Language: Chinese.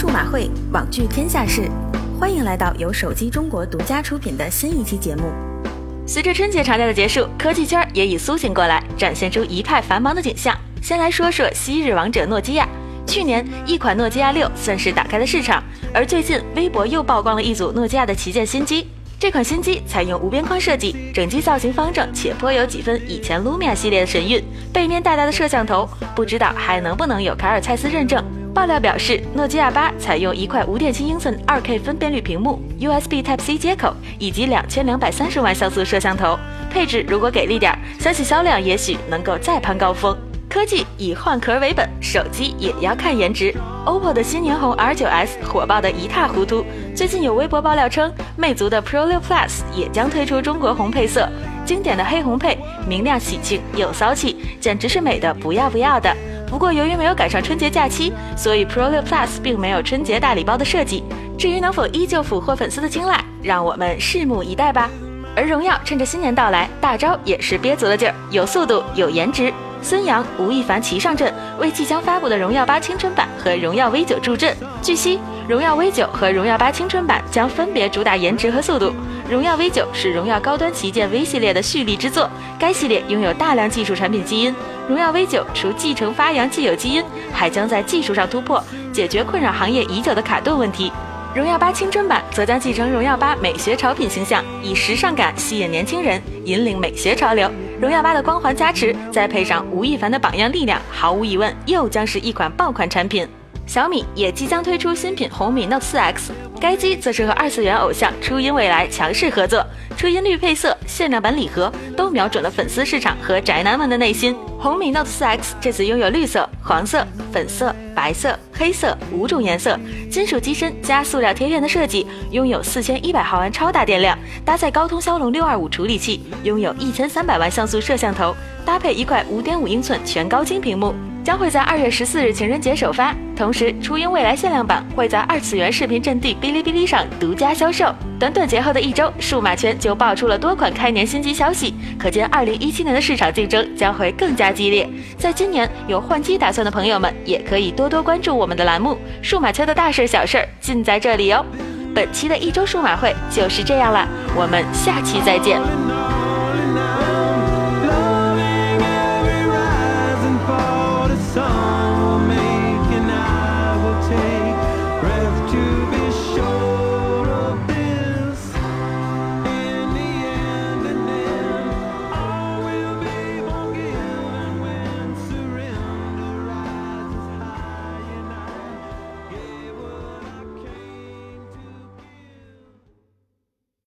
数码会，网聚天下事，欢迎来到由手机中国独家出品的新一期节目。随着春节长假的结束，科技圈也已苏醒过来，展现出一派繁忙的景象。先来说说昔日王者诺基亚，去年一款诺基亚六算是打开了市场，而最近微博又曝光了一组诺基亚的旗舰新机。这款新机采用无边框设计，整机造型方正，且颇有几分以前 Lumia 系列的神韵。背面大大的摄像头，不知道还能不能有卡尔蔡司认证。爆料表示，诺基亚八采用一块五点七英寸二 K 分辨率屏幕、USB Type C 接口以及两千两百三十万像素摄像头。配置如果给力点，相信销量也许能够再攀高峰。科技以换壳为本，手机也要看颜值。OPPO 的新年红 R9s 火爆的一塌糊涂。最近有微博爆料称，魅族的 Pro 6 Plus 也将推出中国红配色，经典的黑红配，明亮喜庆又骚气，简直是美的不要不要的。不过由于没有赶上春节假期，所以 Pro 6 Plus 并没有春节大礼包的设计。至于能否依旧俘获粉丝的青睐，让我们拭目以待吧。而荣耀趁着新年到来，大招也是憋足了劲儿，有速度，有颜值。孙杨、吴亦凡齐上阵，为即将发布的荣耀八青春版和荣耀 V 九助阵。据悉，荣耀 V 九和荣耀八青春版将分别主打颜值和速度。荣耀 V 九是荣耀高端旗舰 V 系列的蓄力之作，该系列拥有大量技术产品基因。荣耀 V 九除继承发扬既有基因，还将在技术上突破，解决困扰行业已久的卡顿问题。荣耀八青春版则将继承荣耀八美学潮品形象，以时尚感吸引年轻人，引领美学潮流。荣耀八的光环加持，再配上吴亦凡的榜样力量，毫无疑问又将是一款爆款产品。小米也即将推出新品红米 Note 4X，该机则是和二次元偶像初音未来强势合作，初音绿配色、限量版礼盒都瞄准了粉丝市场和宅男们的内心。红米 Note 4X 这次拥有绿色、黄色、粉色、白色、黑色五种颜色，金属机身加塑料贴片的设计，拥有四千一百毫安超大电量，搭载高通骁龙六二五处理器，拥有一千三百万像素摄像头，搭配一块五点五英寸全高清屏幕。将会在二月十四日情人节首发，同时初音未来限量版会在二次元视频阵地哔哩哔哩上独家销售。短短节后的一周，数码圈就爆出了多款开年新机消息，可见二零一七年的市场竞争将会更加激烈。在今年有换机打算的朋友们，也可以多多关注我们的栏目，数码圈的大事儿小事儿尽在这里哦。本期的一周数码会就是这样了，我们下期再见。